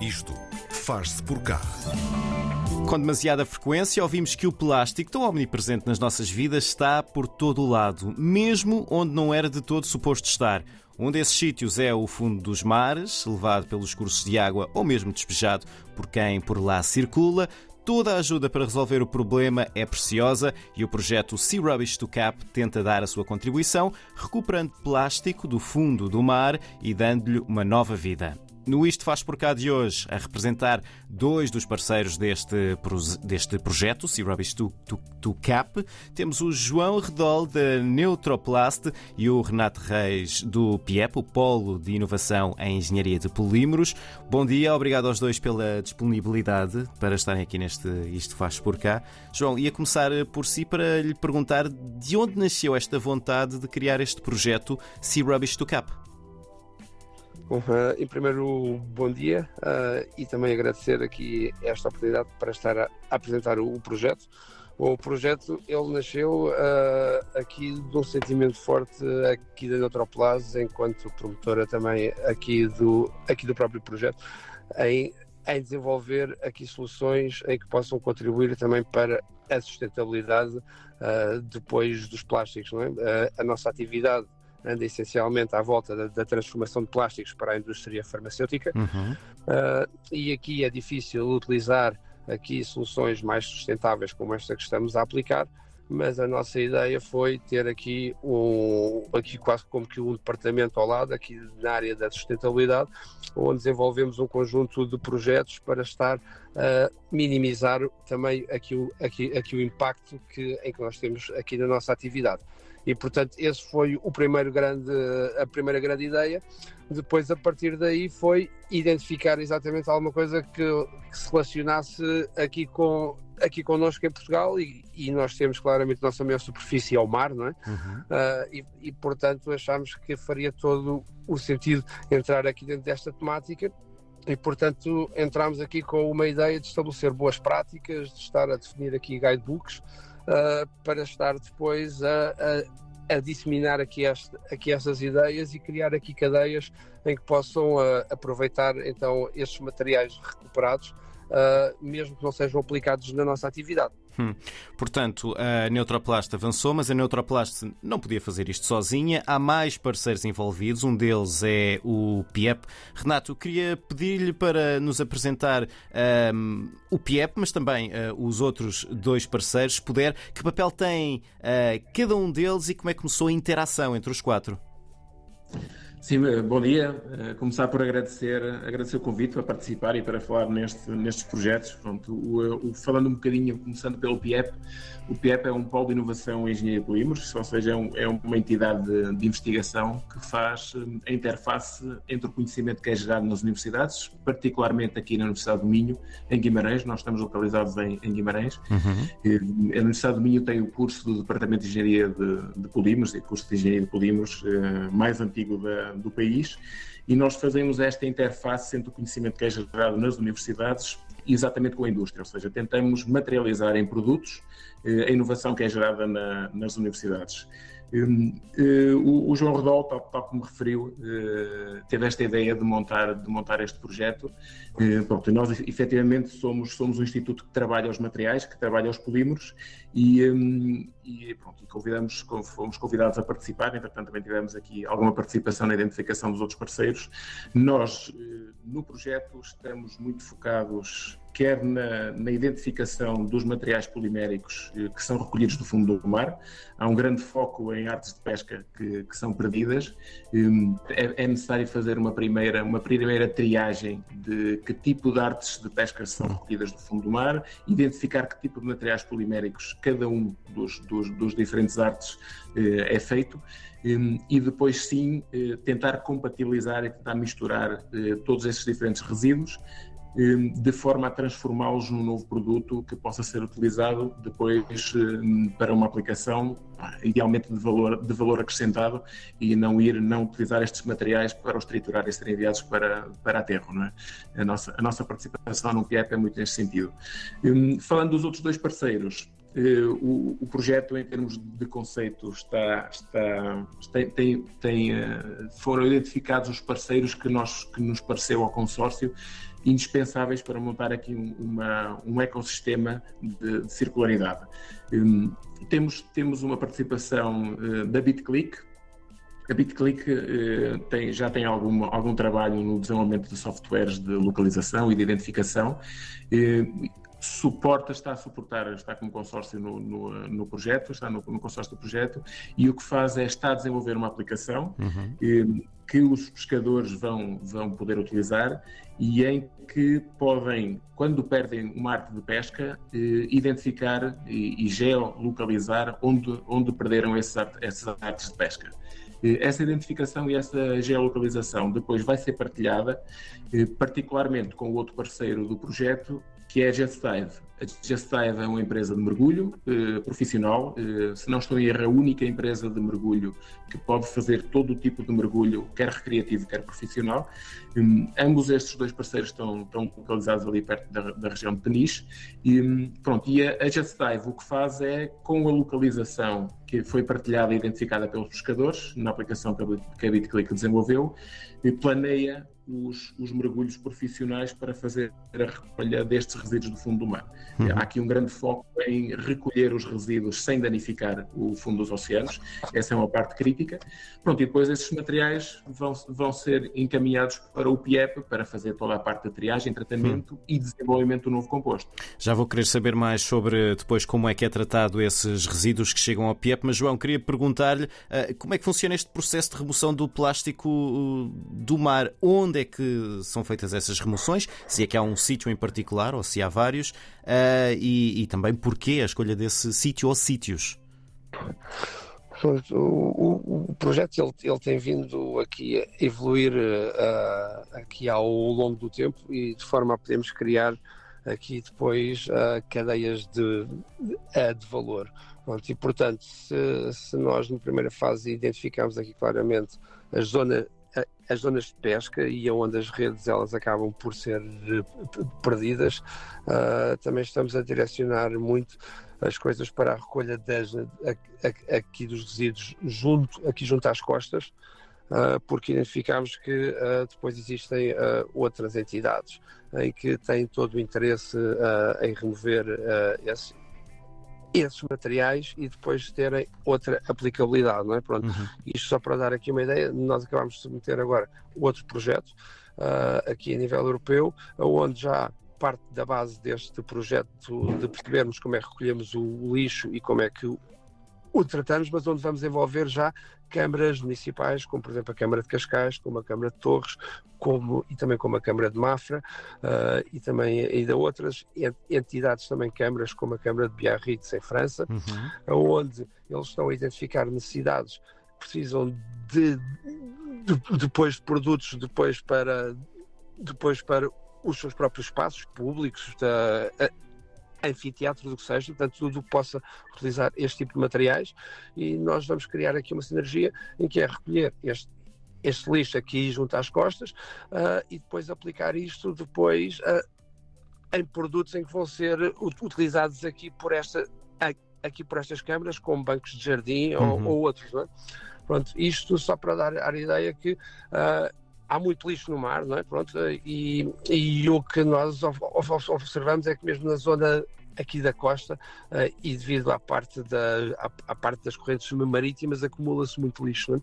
Isto faz-se por cá. Com demasiada frequência, ouvimos que o plástico, tão omnipresente nas nossas vidas, está por todo o lado, mesmo onde não era de todo suposto estar. Um desses sítios é o fundo dos mares, levado pelos cursos de água ou mesmo despejado por quem por lá circula. Toda a ajuda para resolver o problema é preciosa e o projeto Sea Rubbish to Cap tenta dar a sua contribuição, recuperando plástico do fundo do mar e dando-lhe uma nova vida. No Isto Faz Por Cá de hoje, a representar dois dos parceiros deste, deste projeto, Sea Rubbish to, to, to, Cap, temos o João Redol da Neutroplast e o Renato Reis do PIEP, o Polo de Inovação em Engenharia de Polímeros. Bom dia, obrigado aos dois pela disponibilidade para estarem aqui neste Isto Faz Por Cá. João, ia começar por si para lhe perguntar de onde nasceu esta vontade de criar este projeto Sea Rubbish to Cap. Bom, uh, em primeiro, bom dia uh, e também agradecer aqui esta oportunidade para estar a, apresentar o, projeto. O projeto ele nasceu uh, aqui de um sentimento forte aqui da Neutroplase, enquanto promotora também aqui do, aqui do próprio projeto, em, em desenvolver aqui soluções em que possam contribuir também para a sustentabilidade depois dos plásticos. É? a nossa atividade anda essencialmente à volta da, da, transformação de plásticos para a indústria farmacêutica uhum. uh, e aqui é difícil utilizar aqui soluções mais sustentáveis como esta que estamos a aplicar, mas a nossa ideia foi ter aqui um aqui quase como que um departamento ao lado aqui na área da sustentabilidade onde desenvolvemos um conjunto de projetos para estar a minimizar também aqui o, aqui, aqui o impacto que, em que nós temos aqui na nossa atividade. E portanto esse foi o primeiro grande, a primeira grande ideia. Depois a partir daí foi identificar exatamente alguma coisa que, que se relacionasse aqui com aqui connosco em Portugal e, e, nós temos claramente a nossa maior superfície ao mar, não é? Uhum. Uh, e, e, portanto achámos que faria todo o sentido entrar aqui dentro desta temática e portanto entramos aqui com uma ideia de estabelecer boas práticas, de estar a definir aqui guidebooks uh, para estar depois a, a, a disseminar aqui, este, aqui essas ideias e criar aqui cadeias em que possam uh, aproveitar então estes materiais recuperados uh, mesmo que não sejam aplicados na nossa atividade. Hum. Portanto, a Neutroplast avançou, mas a Neutroplast não podia fazer isto sozinha. Há mais parceiros envolvidos, um deles é o PIEP. Renato, queria pedir-lhe para nos apresentar um, o PIEP, mas também uh, os outros dois parceiros, se puder. Que papel tem uh, cada um deles e como é que começou a interação entre os quatro? Sim, eh, bom dia. Uh, começar por agradecer, agradecer o convite para participar e para falar neste, nestes projetos. Pronto, o, o, falando um bocadinho, começando pelo PIEP, o PIEP é um polo de inovação em engenharia de polímeros, ou seja, é, um, é uma entidade de, de, investigação que faz eh, a interface entre o conhecimento que é gerado nas universidades, particularmente aqui na Universidade do Minho, em Guimarães. Nós estamos localizados em, em Guimarães. Uhum. A Universidade do Minho tem o curso do Departamento de Engenharia de, de Polímeros, e curso de Engenharia de Polímeros mais antigo da, do país, e nós fazemos esta interface entre o conhecimento que é gerado nas universidades exatamente com a indústria, ou seja, tentamos materializar em produtos eh, a inovação que é gerada na, nas universidades. Um, uh, o, João Rodol, tal, tal, como referiu, uh, teve esta ideia de montar, de montar este projeto. Uh, pronto, nós efetivamente somos, somos um instituto que trabalha os materiais, que trabalha os polímeros e, um, e, pronto, convidamos, fomos convidados a participar, entretanto também tivemos aqui alguma participação na identificação dos outros parceiros. Nós, no projeto, estamos muito focados quer na, na, identificação dos materiais poliméricos eh, que são recolhidos do fundo do mar. Há um grande foco em artes de pesca que, que são perdidas. Hum, é, é, necessário fazer uma primeira, uma primeira triagem de que tipo de artes de pesca são recolhidas do fundo do mar, identificar que tipo de materiais poliméricos cada um dos, dos, dos diferentes artes eh, é feito. E depois sim eh, tentar compatibilizar e tentar misturar todos esses diferentes resíduos de forma a transformá-los num novo produto que possa ser utilizado depois hum, para uma aplicação idealmente de valor, de valor acrescentado e não ir, não utilizar estes materiais para os triturar e serem enviados para, para aterro. Não é? a, nossa, a nossa participação no PIEP é muito neste sentido. Hum, falando dos outros dois parceiros, o, o, projeto, em termos de conceito, está, está, tem, tem, tem, foram identificados os parceiros que, nós, que nos pareceu ao consórcio indispensáveis para montar aqui uma, um ecossistema de, de circularidade. Um, temos, temos uma participação uh, da BitClick. A BitClick uh, tem, já tem algum, algum trabalho no desenvolvimento de softwares de localização e de identificação. Uh, suporta, está a suportar, está como consórcio no, no, no projeto, está no, no, consórcio do projeto, e o que faz é está a desenvolver uma aplicação uhum. eh, que os pescadores vão, vão poder utilizar e em que podem, quando perdem uma arte de pesca, eh, identificar e, e, geolocalizar onde, onde perderam esses art, essas artes de pesca. Eh, essa identificação e essa geolocalização depois vai ser partilhada, eh, particularmente com o outro parceiro do projeto, que é a JustDive. A JustDive é uma empresa de mergulho eh, profissional, eh, se não estou em erro, a única empresa de mergulho que pode fazer todo o tipo de mergulho, quer recreativo, quer profissional. Um, ambos estes dois parceiros estão, estão localizados ali perto da, da região de Peniche. E, um, pronto, e a, a JustDive o que faz é, com a localização que foi partilhada e identificada pelos pescadores, na aplicação que a BitClick desenvolveu, planeia os, os, mergulhos profissionais para fazer a recolha destes resíduos do fundo do mar. Uhum. Há aqui um grande foco em recolher os resíduos sem danificar o fundo dos oceanos, essa é uma parte crítica. Pronto, e depois esses materiais vão, vão ser encaminhados para o PIEP para fazer toda a parte de triagem, tratamento uhum. e desenvolvimento do novo composto. Já vou querer saber mais sobre depois como é que é tratado esses resíduos que chegam ao PIEP, mas João, queria perguntar-lhe uh, como é que funciona este processo de remoção do plástico uh, do mar, onde onde é que são feitas essas remoções, se é que há um sítio em particular ou se há vários, uh, e, e, também porquê a escolha desse sítio ou sítios. O, o, o, projeto ele, ele, tem vindo aqui a evoluir uh, aqui ao longo do tempo e de forma a podermos criar aqui depois uh, cadeias de, de, de valor. Pronto, e portanto, se, se, nós na primeira fase identificamos aqui claramente a zona as zonas de pesca e onde as redes elas acabam por ser eh, perdidas, uh, também estamos a direcionar muito as coisas para a recolha das, aqui dos resíduos junto, aqui junto às costas, uh, porque identificamos que uh, depois existem outras entidades em que têm todo o interesse em remover esse, esses materiais e depois terem outra aplicabilidade, não é? Pronto, uhum. isto só para dar aqui uma ideia, nós acabamos de submeter agora outro projeto uh, aqui a nível europeu, onde já parte da base deste projeto de percebermos como é que recolhemos o lixo e como é que o tratamos, mas onde vamos envolver já câmaras municipais, como por exemplo a Câmara de Cascais, como a Câmara de Torres, como, e também como a Câmara de Mafra, uh, e também ainda outras entidades, também câmaras, como a Câmara de Biarritz em França, uhum. onde eles estão a identificar necessidades que precisam de, de depois de produtos depois para depois para os seus próprios espaços públicos, da, anfiteatro do que seja, portanto, tudo que possa utilizar este tipo de materiais e nós vamos criar aqui uma sinergia em que é recolher este, este lixo aqui junto às costas uh, e depois aplicar isto depois uh, em produtos em que vão ser utilizados aqui por esta aqui por estas câmaras como bancos de jardim uhum. ou, ou, outros, é? Pronto, isto só para dar a ideia que uh, há muito lixo no mar, não é? Pronto, e, e o que nós observamos é que mesmo na zona aqui da costa uh, e devido à parte, da, à, à parte das correntes marítimas acumula-se muito lixo é?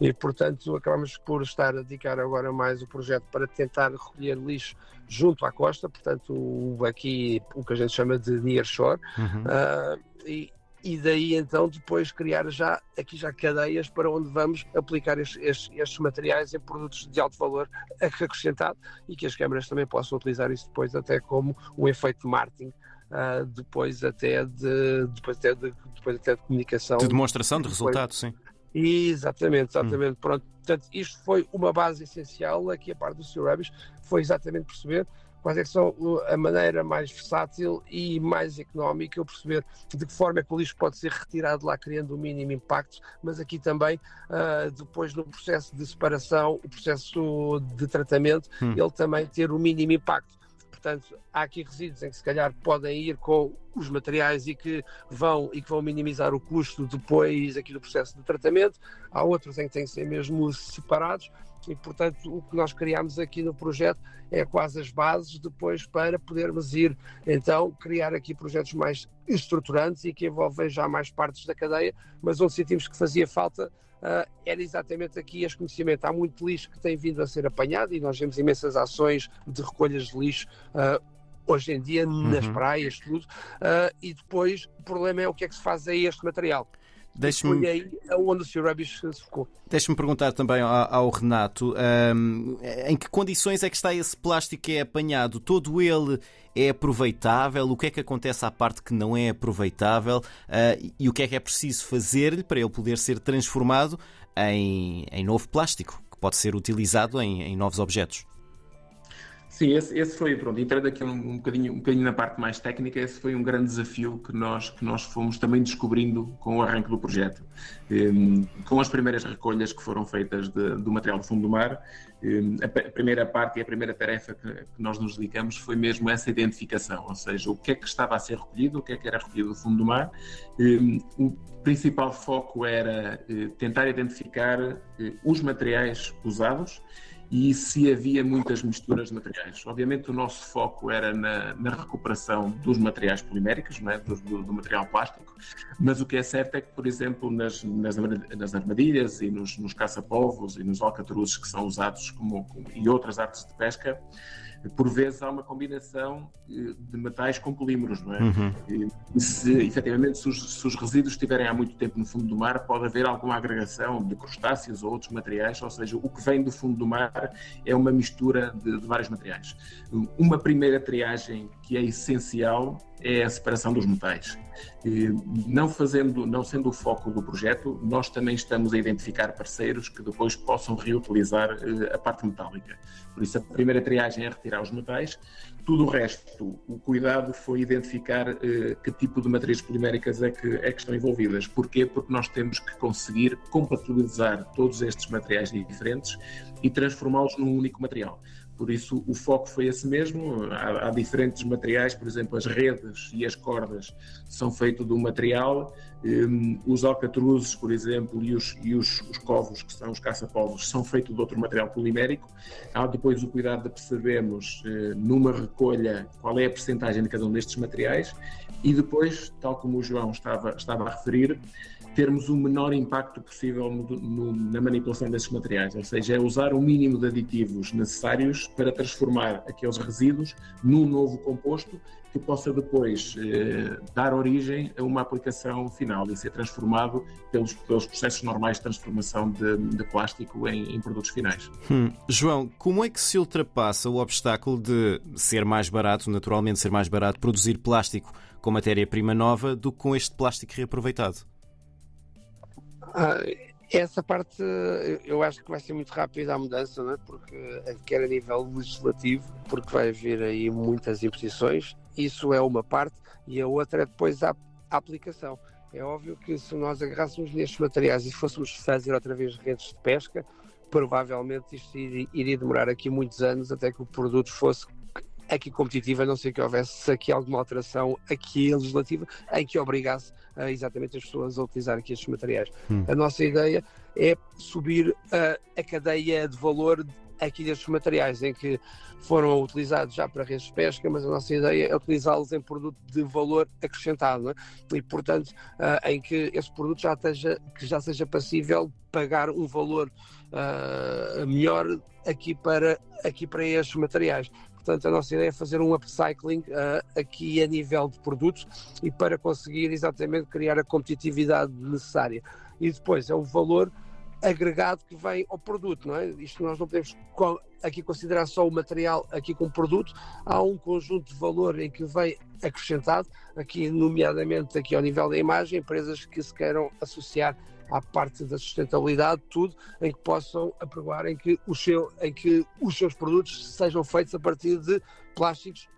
e portanto acabamos por estar a dedicar agora mais o projeto para tentar recolher lixo junto à costa, portanto o, aqui o que a gente chama de near shore uhum. uh, e, e daí então depois criar já aqui já cadeias para onde vamos aplicar estes, estes, estes, materiais em produtos de alto valor acrescentado e que as câmaras também possam utilizar isso depois até como um efeito de marketing uh, depois até de depois até de, depois até de comunicação de demonstração de resultado sim Exatamente, exatamente. Hum. Pronto, portanto, isto foi uma base essencial aqui a parte do Sr. Rubbish, foi exatamente perceber quais é que são a maneira mais versátil e mais económica de perceber de que forma é que o lixo pode ser retirado lá criando o mínimo impacto, mas aqui também uh, depois no processo de separação, o processo de tratamento, hum. ele também ter o mínimo impacto. Portanto, há aqui resíduos em que se calhar podem ir com os materiais e que vão e que vão minimizar o custo depois aqui do processo de tratamento, há outros em que têm que ser mesmo separados e, portanto, o que nós criamos aqui no projeto é quase as bases depois para podermos ir, então, criar aqui projetos mais estruturantes e que envolvem já mais partes da cadeia, mas onde sentimos que fazia falta uh, era exatamente aqui este conhecimento. Há muito lixo que tem vindo a ser apanhado e nós vemos imensas ações de recolhas de lixo uh, hoje em dia nas uhum. praias, tudo, uh, e depois o problema é o que é que se faz a este material. Deixe-me... Foi aí onde o Sr. Rubbish se focou. Deixe-me perguntar também ao, ao Renato um, em que condições é que está esse plástico que é apanhado? Todo ele é aproveitável? O que é que acontece à parte que não é aproveitável? Uh, e o que é que é preciso fazer-lhe para ele poder ser transformado em, em novo plástico, que pode ser utilizado em, em novos objetos? Sim, esse, esse, foi, pronto, entrando aqui um, um, bocadinho, um bocadinho na parte mais técnica, esse foi um grande desafio que nós, que nós fomos também descobrindo com o arranque do projeto. Um, com as primeiras recolhas que foram feitas de, do material do fundo do mar, um, a, a, primeira parte e a primeira tarefa que, que, nós nos dedicamos foi mesmo essa identificação, ou seja, o que é que estava a ser recolhido, o que é que era recolhido do fundo do mar. Hum, o principal foco era uh, tentar identificar uh, os materiais usados e se havia muitas misturas de materiais. Obviamente, o nosso foco era na, na recuperação dos materiais poliméricos, é? do, do, do, material plástico, mas o que é certo é que, por exemplo, nas, nas, nas armadilhas e nos, nos caça-polvos e nos alcatruzes que são usados como, como, e outras artes de pesca, por vezes há uma combinação eh, de metais com polímeros, não é? Uhum. E se, efetivamente, se os, se os, resíduos estiverem há muito tempo no fundo do mar, pode haver alguma agregação de crustáceos ou outros materiais, ou seja, o que vem do fundo do mar é uma mistura de, de vários materiais. Uma primeira triagem que é essencial é a separação dos metais. Não fazendo, não sendo o foco do projeto, nós também estamos a identificar parceiros que depois possam reutilizar eh, a parte metálica. Por isso, a primeira triagem é retirar os metais. Tudo o resto, o cuidado foi identificar uh, que tipo de matrizes poliméricas é que, é que estão envolvidas. Porquê? Porque nós temos que conseguir compatibilizar todos estes materiais diferentes e transformá-los num único material. Por isso, o foco foi esse mesmo. Há, há, diferentes materiais, por exemplo, as redes e as cordas são feitos um material. Um, os alcatruzes, por exemplo, e os, e os, os covos, que são os caça-povos, são feitos de outro material polimérico. Há depois o cuidado de percebermos, uh, numa recolha, qual é a percentagem de cada um destes materiais. E depois, tal como o João estava, estava a referir, termos o menor impacto possível no, no, na manipulação desses materiais, ou seja, é usar o mínimo de aditivos necessários para transformar aqueles resíduos num novo composto que possa depois eh, dar origem a uma aplicação final e ser transformado pelos, pelos processos normais de transformação de, de plástico em, em, produtos finais. Hum. João, como é que se ultrapassa o obstáculo de ser mais barato, naturalmente ser mais barato, produzir plástico com matéria-prima nova do que com este plástico reaproveitado? Ah, essa parte eu acho que vai ser muito rápida a mudança, não é? porque quer a nível legislativo, porque vai haver aí muitas imposições, isso é uma parte, e a outra é depois a, aplicação. É óbvio que se nós agarrássemos nestes materiais e fôssemos fazer outra vez redes de pesca, provavelmente isto iria demorar aqui muitos anos até que o produto fosse aqui competitiva, a não ser que houvesse aqui alguma alteração aqui legislativa em que obrigasse uh, exatamente as pessoas a utilizar aqui estes materiais. Hum. A nossa ideia é subir uh, a cadeia de valor aqui destes materiais, em que foram utilizados já para redes de pesca, mas a nossa ideia é utilizá-los em produto de valor acrescentado, é? e portanto uh, em que esse produto já, esteja, que já seja passível pagar um valor uh, melhor aqui para, aqui para estes materiais. Portanto, a nossa ideia é fazer um upcycling uh, aqui a nível de produtos e para conseguir exatamente criar a competitividade necessária. E depois é o valor agregado que vem ao produto, não é? Isto nós não podemos aqui considerar só o material aqui como produto, há um conjunto de valor em que vem acrescentado, aqui nomeadamente aqui ao nível da imagem, empresas que se queiram associar à parte da sustentabilidade, tudo em que possam aprovar em que, o seu, em que os seus produtos sejam feitos a partir de plásticos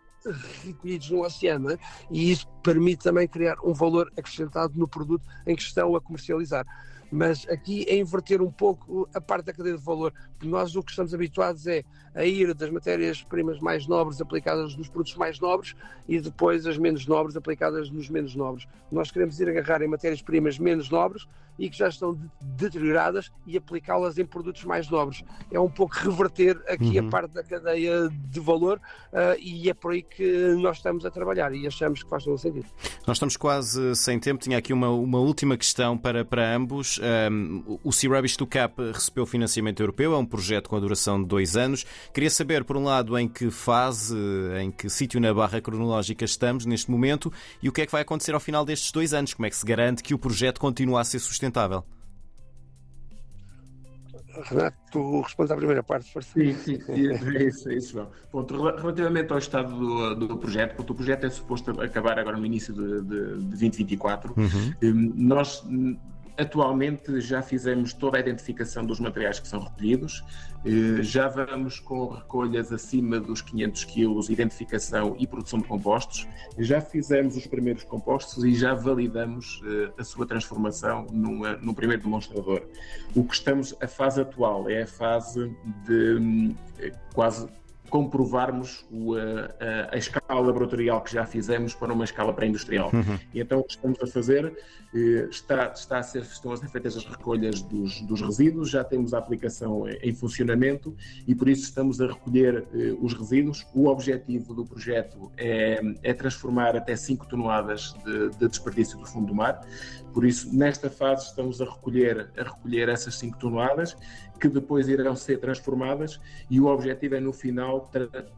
recolhidos no oceano é? e isso permite também criar um valor acrescentado no produto em que estão a comercializar. Mas aqui é inverter um pouco a parte da cadeia de valor, porque nós o que estamos habituados é a ir das matérias-primas mais nobres aplicadas nos produtos mais nobres e depois as menos nobres aplicadas nos menos nobres. Nós queremos ir agarrar em matérias-primas menos nobres e que já estão deterioradas e aplicá-las em produtos mais nobres. É um pouco reverter aqui uhum. a parte da cadeia de valor uh, e é por aí que nós estamos a trabalhar e achamos que faz todo o sentido. Nós estamos quase sem tempo. Tinha aqui uma, uma última questão para, para ambos. Um, o Sea Rubbish to Cap recebeu financiamento europeu, é um projeto com a duração de dois anos. Queria saber, por um lado, em que fase, em que sítio na barra cronológica estamos neste momento e o que é que vai acontecer ao final destes dois anos. Como é que se garante que o projeto continua a ser sustentável? Renato, tu respondes à primeira parte, for Sim, sim, sim, é isso, é isso, João. Ponto, relativamente ao estado do, do projeto, o projeto é suposto acabar agora no início de, de, de 2024. Uhum. Hum, nós Atualmente já fizemos toda a identificação dos materiais que são recolhidos, eh, já vamos com recolhas acima dos 500 quilos, identificação e produção de compostos, já fizemos os primeiros compostos e já validamos eh, a sua transformação numa, num primeiro demonstrador. O que estamos, a fase atual é a fase de hum, quase comprovarmos o, a, a, escala laboratorial que já fizemos para uma escala pré-industrial. Uhum. E então o que estamos a fazer eh, está, está a ser, estão a ser feitas as recolhas dos, dos resíduos, já temos a aplicação em, funcionamento e por isso estamos a recolher eh, os resíduos. O objetivo do projeto é, é transformar até 5 toneladas de, de, desperdício do fundo do mar. Por isso, nesta fase, estamos a recolher, a recolher essas 5 toneladas que depois irão ser transformadas e o objetivo é no final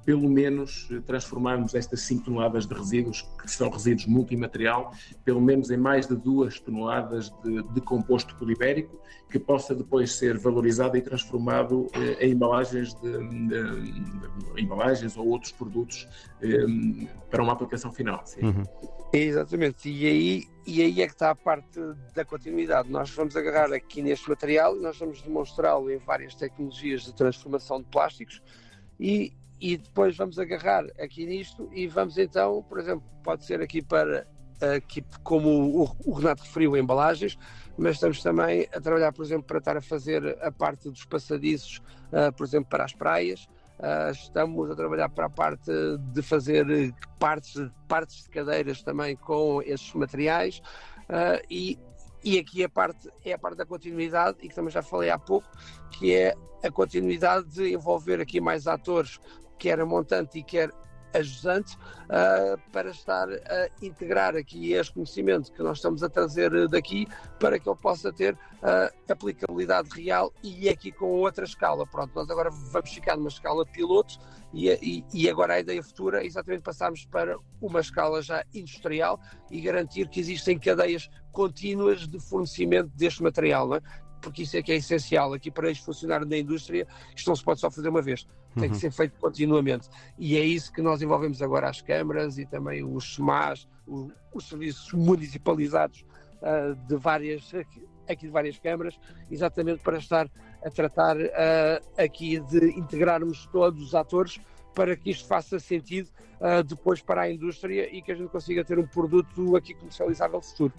pelo menos transformarmos estas 5 toneladas de resíduos, que são resíduos multimaterial, pelo menos em mais de 2 toneladas de, de composto polibérico, que possa depois ser valorizado e transformado eh, em embalagens, de, de, de, embalagens ou outros produtos eh, para uma aplicação final. Uhum. Exatamente, e aí, e aí é que está a parte da continuidade. Nós vamos agarrar aqui neste material e nós vamos demonstrá-lo em várias tecnologias de transformação de plásticos e, e depois vamos agarrar aqui nisto e vamos então, por exemplo, pode ser aqui para aqui, como o, o Renato referiu, embalagens, mas estamos também a trabalhar, por exemplo, para estar a fazer a parte dos passadiços, uh, por exemplo, para as praias. Uh, estamos a trabalhar para a parte de fazer partes, partes de cadeiras também com esses materiais uh, e, e aqui a parte, é a parte da continuidade e que também já falei há pouco, que é a continuidade de envolver aqui mais atores, quer a montante e quer ajudante uh, para estar a integrar aqui este conhecimento que nós estamos a trazer daqui para que ele possa ter uh, aplicabilidade real e aqui com outra escala. Pronto, nós agora vamos ficar numa escala piloto e, e, e agora a ideia futura é exatamente passarmos para uma escala já industrial e garantir que existem cadeias contínuas de fornecimento deste material, é? Porque isso é que é essencial. Aqui para isto funcionar na indústria, isto não se pode só fazer uma vez, tem uhum. que ser feito continuamente. E é isso que nós envolvemos agora as câmaras e também os SMAs, os, os serviços municipalizados uh, de várias, aqui de várias câmaras, exatamente para estar a tratar uh, aqui de integrarmos todos os atores para que isto faça sentido uh, depois para a indústria e que a gente consiga ter um produto aqui comercializável futuro.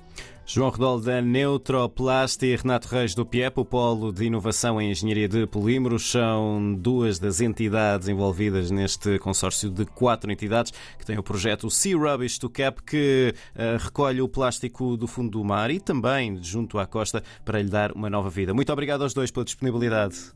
João Redol da Neutroplast e Renato Reis do PIEP, o Polo de Inovação em Engenharia de Polímeros, são duas das entidades envolvidas neste consórcio de quatro entidades que tem o projeto Sea Rubbish to Cap, que uh, recolhe o plástico do fundo do mar e também junto à costa para lhe dar uma nova vida. Muito obrigado aos dois pela disponibilidade.